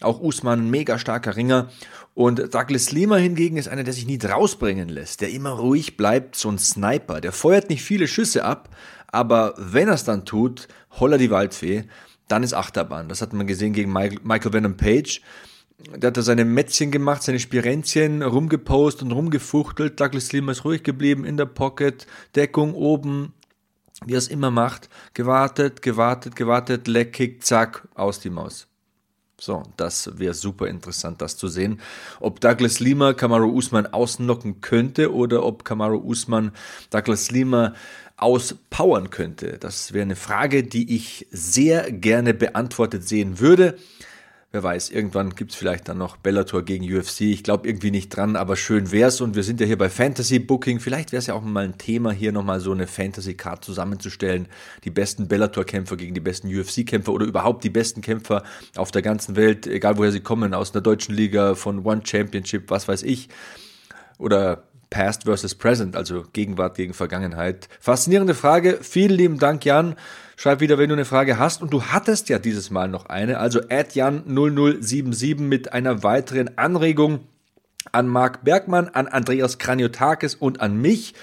Auch Usman mega starker Ringer. Und Douglas Lima hingegen ist einer, der sich nie rausbringen lässt, der immer ruhig bleibt, so ein Sniper. Der feuert nicht viele Schüsse ab, aber wenn er es dann tut, holla die Waldfee dann ist Achterbahn. Das hat man gesehen gegen Michael Venom Page. Der hat da seine Mätzchen gemacht, seine Spirenzchen rumgepost und rumgefuchtelt. Douglas Lima ist ruhig geblieben in der Pocket, Deckung oben, wie er es immer macht. Gewartet, gewartet, gewartet, Leckkick, zack, aus die Maus. So, das wäre super interessant, das zu sehen. Ob Douglas Lima Kamaru Usman ausnocken könnte oder ob Kamaru Usman Douglas Lima auspowern könnte. Das wäre eine Frage, die ich sehr gerne beantwortet sehen würde. Wer weiß, irgendwann gibt es vielleicht dann noch Bellator gegen UFC. Ich glaube irgendwie nicht dran, aber schön wär's. Und wir sind ja hier bei Fantasy Booking. Vielleicht wäre es ja auch mal ein Thema, hier nochmal so eine Fantasy Card zusammenzustellen. Die besten Bellator-Kämpfer gegen die besten UFC-Kämpfer oder überhaupt die besten Kämpfer auf der ganzen Welt, egal woher sie kommen, aus einer deutschen Liga, von One Championship, was weiß ich. Oder Past versus Present, also Gegenwart gegen Vergangenheit. Faszinierende Frage. Vielen lieben Dank, Jan. Schreib wieder, wenn du eine Frage hast. Und du hattest ja dieses Mal noch eine. Also jan0077 mit einer weiteren Anregung an Marc Bergmann, an Andreas Kraniotakis und an mich.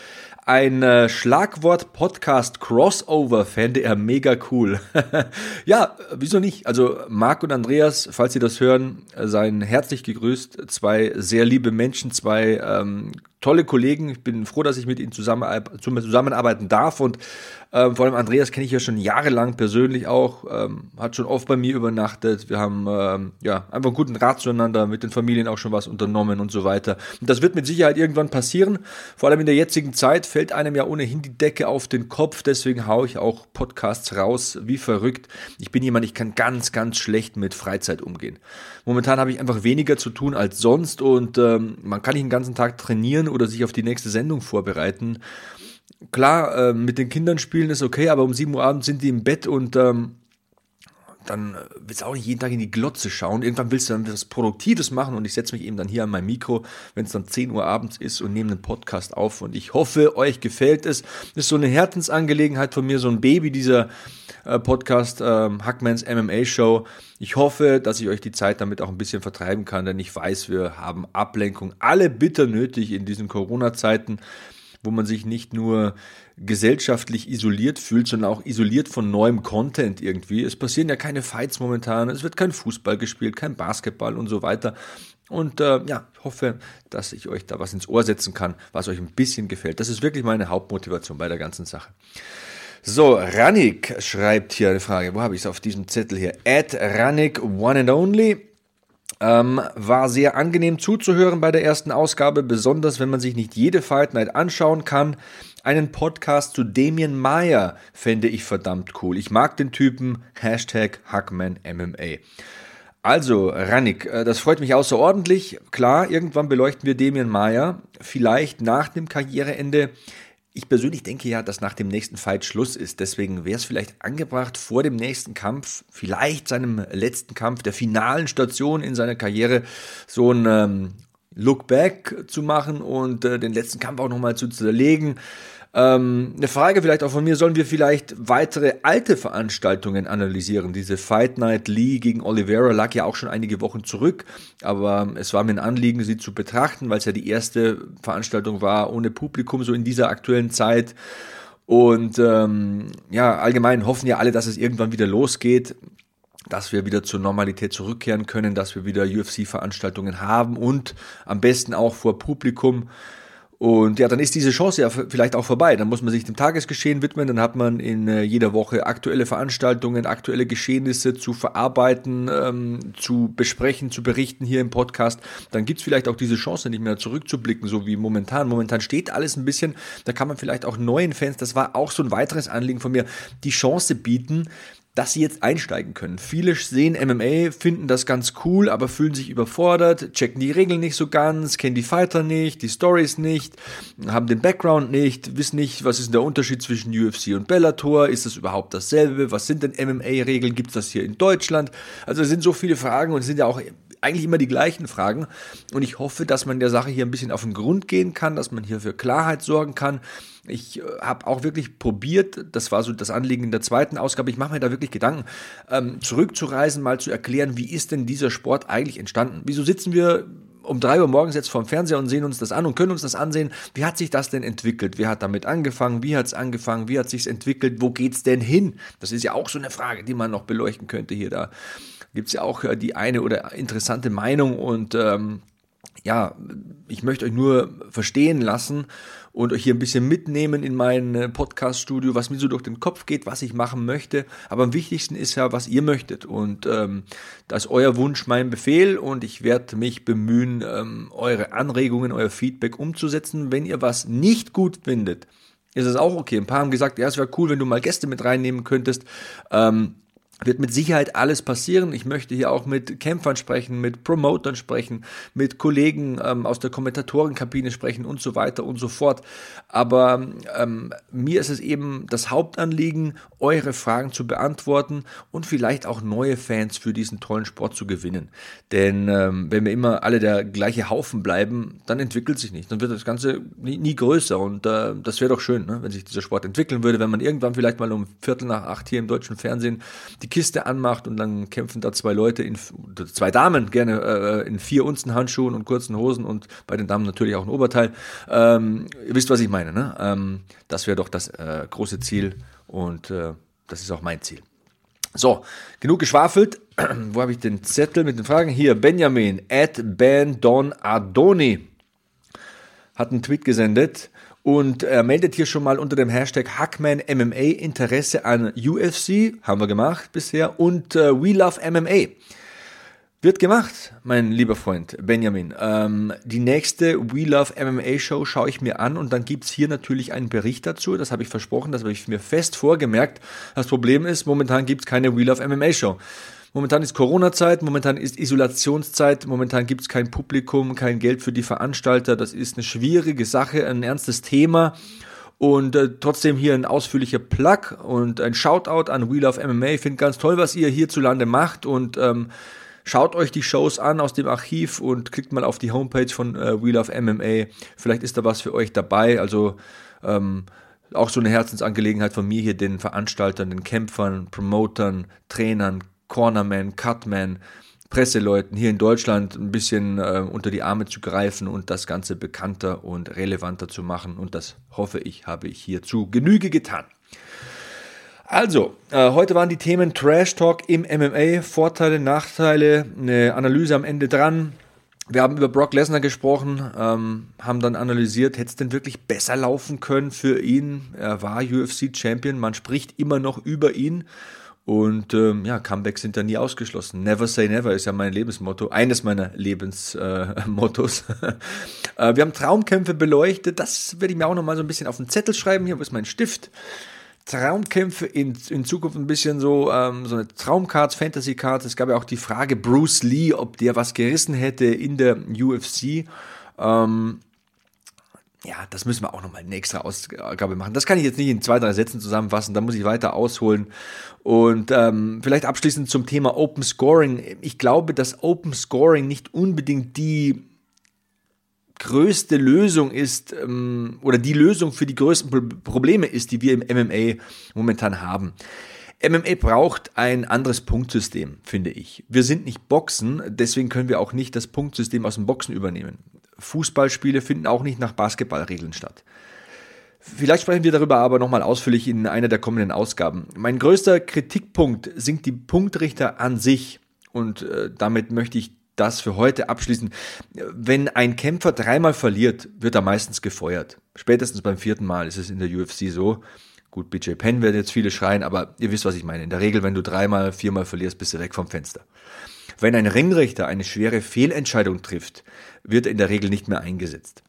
Ein äh, Schlagwort-Podcast-Crossover fände er mega cool. ja, wieso nicht? Also Marc und Andreas, falls Sie das hören, seien herzlich gegrüßt. Zwei sehr liebe Menschen, zwei ähm, tolle Kollegen. Ich bin froh, dass ich mit ihnen zusammenarbeiten darf. Und ähm, vor allem Andreas kenne ich ja schon jahrelang persönlich auch, ähm, hat schon oft bei mir übernachtet. Wir haben ähm, ja einfach guten Rat zueinander, mit den Familien auch schon was unternommen und so weiter. Und das wird mit Sicherheit irgendwann passieren. Vor allem in der jetzigen Zeit fällt einem ja ohnehin die Decke auf den Kopf. Deswegen haue ich auch Podcasts raus, wie verrückt. Ich bin jemand, ich kann ganz, ganz schlecht mit Freizeit umgehen. Momentan habe ich einfach weniger zu tun als sonst und ähm, man kann nicht den ganzen Tag trainieren oder sich auf die nächste Sendung vorbereiten. Klar, äh, mit den Kindern spielen ist okay, aber um 7 Uhr abends sind die im Bett und ähm, dann willst du auch nicht jeden Tag in die Glotze schauen. Irgendwann willst du dann was Produktives machen und ich setze mich eben dann hier an mein Mikro, wenn es dann 10 Uhr abends ist und nehme einen Podcast auf und ich hoffe, euch gefällt es. Das ist so eine Herzensangelegenheit von mir, so ein Baby, dieser äh, Podcast, ähm, Hackmans MMA Show. Ich hoffe, dass ich euch die Zeit damit auch ein bisschen vertreiben kann, denn ich weiß, wir haben Ablenkung alle bitter nötig in diesen Corona-Zeiten wo man sich nicht nur gesellschaftlich isoliert fühlt, sondern auch isoliert von neuem Content irgendwie. Es passieren ja keine Fights momentan, es wird kein Fußball gespielt, kein Basketball und so weiter. Und äh, ja, ich hoffe, dass ich euch da was ins Ohr setzen kann, was euch ein bisschen gefällt. Das ist wirklich meine Hauptmotivation bei der ganzen Sache. So, Ranik schreibt hier eine Frage. Wo habe ich es auf diesem Zettel hier? At Ranik One and Only. Ähm, war sehr angenehm zuzuhören bei der ersten Ausgabe, besonders wenn man sich nicht jede Fight Night anschauen kann. Einen Podcast zu Damien Meyer fände ich verdammt cool. Ich mag den Typen. Hashtag HackmanMMA. Also, Rannik, äh, das freut mich außerordentlich. Klar, irgendwann beleuchten wir Damien Meyer. Vielleicht nach dem Karriereende. Ich persönlich denke ja, dass nach dem nächsten Fight Schluss ist. Deswegen wäre es vielleicht angebracht, vor dem nächsten Kampf, vielleicht seinem letzten Kampf, der finalen Station in seiner Karriere, so ein ähm, Look Back zu machen und äh, den letzten Kampf auch nochmal zu zerlegen. Ähm, eine Frage vielleicht auch von mir, sollen wir vielleicht weitere alte Veranstaltungen analysieren? Diese Fight Night Lee gegen Oliveira lag ja auch schon einige Wochen zurück, aber es war mir ein Anliegen, sie zu betrachten, weil es ja die erste Veranstaltung war ohne Publikum, so in dieser aktuellen Zeit. Und ähm, ja, allgemein hoffen ja alle, dass es irgendwann wieder losgeht dass wir wieder zur Normalität zurückkehren können, dass wir wieder UFC-Veranstaltungen haben und am besten auch vor Publikum. Und ja, dann ist diese Chance ja vielleicht auch vorbei. Dann muss man sich dem Tagesgeschehen widmen. Dann hat man in äh, jeder Woche aktuelle Veranstaltungen, aktuelle Geschehnisse zu verarbeiten, ähm, zu besprechen, zu berichten hier im Podcast. Dann gibt's vielleicht auch diese Chance, nicht mehr zurückzublicken, so wie momentan. Momentan steht alles ein bisschen. Da kann man vielleicht auch neuen Fans, das war auch so ein weiteres Anliegen von mir, die Chance bieten, dass sie jetzt einsteigen können. Viele sehen MMA, finden das ganz cool, aber fühlen sich überfordert, checken die Regeln nicht so ganz, kennen die Fighter nicht, die Stories nicht, haben den Background nicht, wissen nicht, was ist der Unterschied zwischen UFC und Bellator, ist das überhaupt dasselbe, was sind denn MMA-Regeln, gibt es das hier in Deutschland? Also es sind so viele Fragen und es sind ja auch eigentlich immer die gleichen Fragen. Und ich hoffe, dass man der Sache hier ein bisschen auf den Grund gehen kann, dass man hier für Klarheit sorgen kann. Ich äh, habe auch wirklich probiert, das war so das Anliegen in der zweiten Ausgabe, ich mache mir da wirklich Gedanken, ähm, zurückzureisen, mal zu erklären, wie ist denn dieser Sport eigentlich entstanden? Wieso sitzen wir um drei Uhr morgens jetzt vorm Fernseher und sehen uns das an und können uns das ansehen. Wie hat sich das denn entwickelt? Wer hat damit angefangen? Wie hat es angefangen? Wie hat sich entwickelt? Wo geht's denn hin? Das ist ja auch so eine Frage, die man noch beleuchten könnte hier da gibt es ja auch äh, die eine oder interessante Meinung und ähm, ja, ich möchte euch nur verstehen lassen und euch hier ein bisschen mitnehmen in mein äh, Podcast-Studio, was mir so durch den Kopf geht, was ich machen möchte. Aber am wichtigsten ist ja, was ihr möchtet. Und ähm, da ist euer Wunsch mein Befehl und ich werde mich bemühen, ähm, eure Anregungen, euer Feedback umzusetzen. Wenn ihr was nicht gut findet, ist es auch okay. Ein paar haben gesagt, ja, es wäre cool, wenn du mal Gäste mit reinnehmen könntest. Ähm, wird mit Sicherheit alles passieren. Ich möchte hier auch mit Kämpfern sprechen, mit Promotern sprechen, mit Kollegen ähm, aus der Kommentatorenkabine sprechen und so weiter und so fort. Aber ähm, mir ist es eben das Hauptanliegen, eure Fragen zu beantworten und vielleicht auch neue Fans für diesen tollen Sport zu gewinnen. Denn ähm, wenn wir immer alle der gleiche Haufen bleiben, dann entwickelt sich nicht. Dann wird das Ganze nie, nie größer. Und äh, das wäre doch schön, ne? wenn sich dieser Sport entwickeln würde, wenn man irgendwann vielleicht mal um Viertel nach acht hier im deutschen Fernsehen die die Kiste anmacht und dann kämpfen da zwei Leute in zwei Damen gerne äh, in vier Unzen Handschuhen und kurzen Hosen und bei den Damen natürlich auch ein Oberteil. Ähm, ihr wisst, was ich meine. Ne? Ähm, das wäre doch das äh, große Ziel und äh, das ist auch mein Ziel. So, genug geschwafelt. Wo habe ich den Zettel mit den Fragen? Hier, Benjamin, at Ben Don Adoni hat einen Tweet gesendet und er meldet hier schon mal unter dem Hashtag Hackman MMA Interesse an UFC, haben wir gemacht bisher, und äh, We Love MMA. Wird gemacht, mein lieber Freund Benjamin. Ähm, die nächste We Love MMA Show schaue ich mir an und dann gibt's hier natürlich einen Bericht dazu. Das habe ich versprochen, das habe ich mir fest vorgemerkt. Das Problem ist, momentan gibt's keine We Love MMA Show. Momentan ist Corona-Zeit, momentan ist Isolationszeit, momentan gibt es kein Publikum, kein Geld für die Veranstalter. Das ist eine schwierige Sache, ein ernstes Thema. Und äh, trotzdem hier ein ausführlicher Plug und ein Shoutout an Wheel of MMA. Ich finde ganz toll, was ihr hierzulande macht und ähm, schaut euch die Shows an aus dem Archiv und klickt mal auf die Homepage von äh, Wheel of MMA. Vielleicht ist da was für euch dabei. Also ähm, auch so eine Herzensangelegenheit von mir hier, den Veranstaltern, den Kämpfern, Promotern, Trainern, Cornerman, Cutman, Presseleuten hier in Deutschland ein bisschen äh, unter die Arme zu greifen und das Ganze bekannter und relevanter zu machen. Und das hoffe ich, habe ich hierzu Genüge getan. Also, äh, heute waren die Themen Trash Talk im MMA, Vorteile, Nachteile, eine Analyse am Ende dran. Wir haben über Brock Lesnar gesprochen, ähm, haben dann analysiert, hätte es denn wirklich besser laufen können für ihn? Er war UFC-Champion, man spricht immer noch über ihn. Und ähm, ja, Comebacks sind da nie ausgeschlossen. Never say never ist ja mein Lebensmotto, eines meiner Lebensmottos. Äh, äh, wir haben Traumkämpfe beleuchtet, das werde ich mir auch nochmal so ein bisschen auf den Zettel schreiben. Hier wo ist mein Stift. Traumkämpfe in, in Zukunft ein bisschen so, ähm, so eine Traumcards, Fantasy Cards. Es gab ja auch die Frage Bruce Lee, ob der was gerissen hätte in der UFC. Ähm, ja, das müssen wir auch nochmal eine extra Ausgabe machen. Das kann ich jetzt nicht in zwei, drei Sätzen zusammenfassen, da muss ich weiter ausholen. Und ähm, vielleicht abschließend zum Thema Open Scoring. Ich glaube, dass Open Scoring nicht unbedingt die größte Lösung ist ähm, oder die Lösung für die größten Probleme ist, die wir im MMA momentan haben. MMA braucht ein anderes Punktsystem, finde ich. Wir sind nicht Boxen, deswegen können wir auch nicht das Punktsystem aus dem Boxen übernehmen. Fußballspiele finden auch nicht nach Basketballregeln statt. Vielleicht sprechen wir darüber aber nochmal ausführlich in einer der kommenden Ausgaben. Mein größter Kritikpunkt sind die Punktrichter an sich. Und äh, damit möchte ich das für heute abschließen. Wenn ein Kämpfer dreimal verliert, wird er meistens gefeuert. Spätestens beim vierten Mal ist es in der UFC so. Gut, BJ Penn wird jetzt viele schreien, aber ihr wisst, was ich meine. In der Regel, wenn du dreimal, viermal verlierst, bist du weg vom Fenster. Wenn ein Ringrichter eine schwere Fehlentscheidung trifft, wird er in der Regel nicht mehr eingesetzt.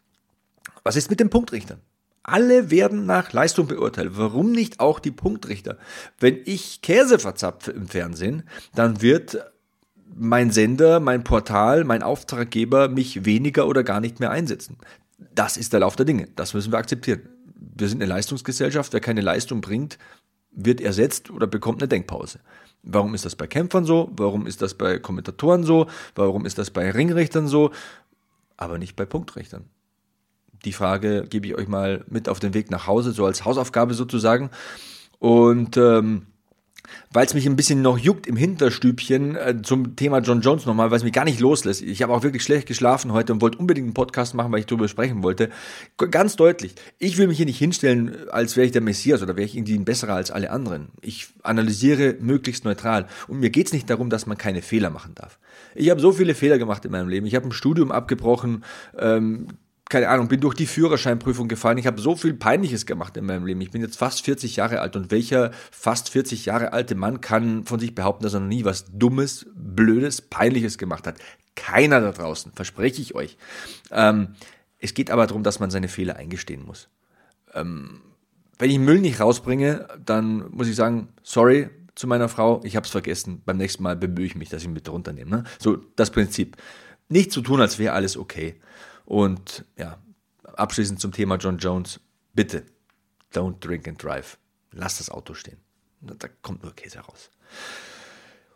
Was ist mit den Punktrichtern? Alle werden nach Leistung beurteilt. Warum nicht auch die Punktrichter? Wenn ich Käse verzapfe im Fernsehen, dann wird mein Sender, mein Portal, mein Auftraggeber mich weniger oder gar nicht mehr einsetzen. Das ist der Lauf der Dinge. Das müssen wir akzeptieren wir sind eine Leistungsgesellschaft, wer keine Leistung bringt, wird ersetzt oder bekommt eine Denkpause. Warum ist das bei Kämpfern so? Warum ist das bei Kommentatoren so? Warum ist das bei Ringrichtern so? Aber nicht bei Punktrichtern. Die Frage gebe ich euch mal mit auf den Weg nach Hause, so als Hausaufgabe sozusagen. Und ähm, weil es mich ein bisschen noch juckt im Hinterstübchen äh, zum Thema John Jones nochmal, weil es mich gar nicht loslässt. Ich habe auch wirklich schlecht geschlafen heute und wollte unbedingt einen Podcast machen, weil ich darüber sprechen wollte. Ganz deutlich, ich will mich hier nicht hinstellen, als wäre ich der Messias oder wäre ich irgendwie ein besserer als alle anderen. Ich analysiere möglichst neutral. Und mir geht es nicht darum, dass man keine Fehler machen darf. Ich habe so viele Fehler gemacht in meinem Leben. Ich habe ein Studium abgebrochen, ähm, keine Ahnung, bin durch die Führerscheinprüfung gefallen. Ich habe so viel Peinliches gemacht in meinem Leben. Ich bin jetzt fast 40 Jahre alt und welcher fast 40 Jahre alte Mann kann von sich behaupten, dass er noch nie was Dummes, Blödes, Peinliches gemacht hat? Keiner da draußen, verspreche ich euch. Ähm, es geht aber darum, dass man seine Fehler eingestehen muss. Ähm, wenn ich Müll nicht rausbringe, dann muss ich sagen, sorry zu meiner Frau, ich habe es vergessen. Beim nächsten Mal bemühe ich mich, dass ich ihn mit runternehme. Ne? So das Prinzip. Nicht zu tun, als wäre alles okay. Und ja, abschließend zum Thema John Jones. Bitte, don't drink and drive. Lass das Auto stehen. Da kommt nur Käse raus.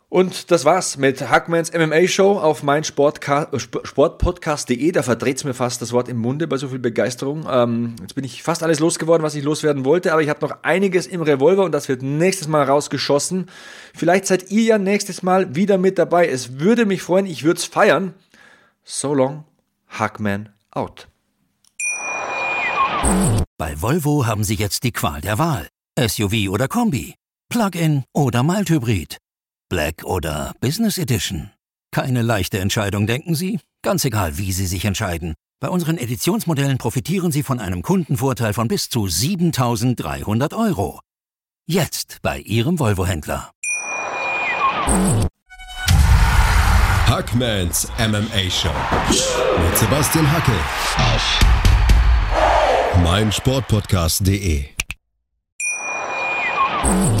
Und das war's mit Hackmans MMA Show auf mein Sportpodcast.de. Da verdreht's mir fast das Wort im Munde bei so viel Begeisterung. Ähm, jetzt bin ich fast alles losgeworden, was ich loswerden wollte, aber ich habe noch einiges im Revolver und das wird nächstes Mal rausgeschossen. Vielleicht seid ihr ja nächstes Mal wieder mit dabei. Es würde mich freuen, ich würde es feiern. So long Hackman out. Bei Volvo haben Sie jetzt die Qual der Wahl. SUV oder Kombi, Plug-in oder Mild-Hybrid, Black oder Business Edition. Keine leichte Entscheidung, denken Sie? Ganz egal, wie Sie sich entscheiden. Bei unseren Editionsmodellen profitieren Sie von einem Kundenvorteil von bis zu 7300 Euro. Jetzt bei Ihrem Volvo-Händler. Hackmans MMA Show mit Sebastian Hacke auf meinsportpodcast.de.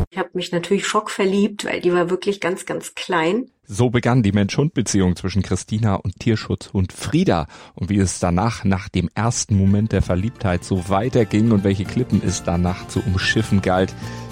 Ich habe mich natürlich schockverliebt, weil die war wirklich ganz, ganz klein. So begann die Mensch-Hund-Beziehung zwischen Christina und Tierschutzhund Frieda. Und wie es danach, nach dem ersten Moment der Verliebtheit, so weiterging und welche Klippen es danach zu umschiffen galt,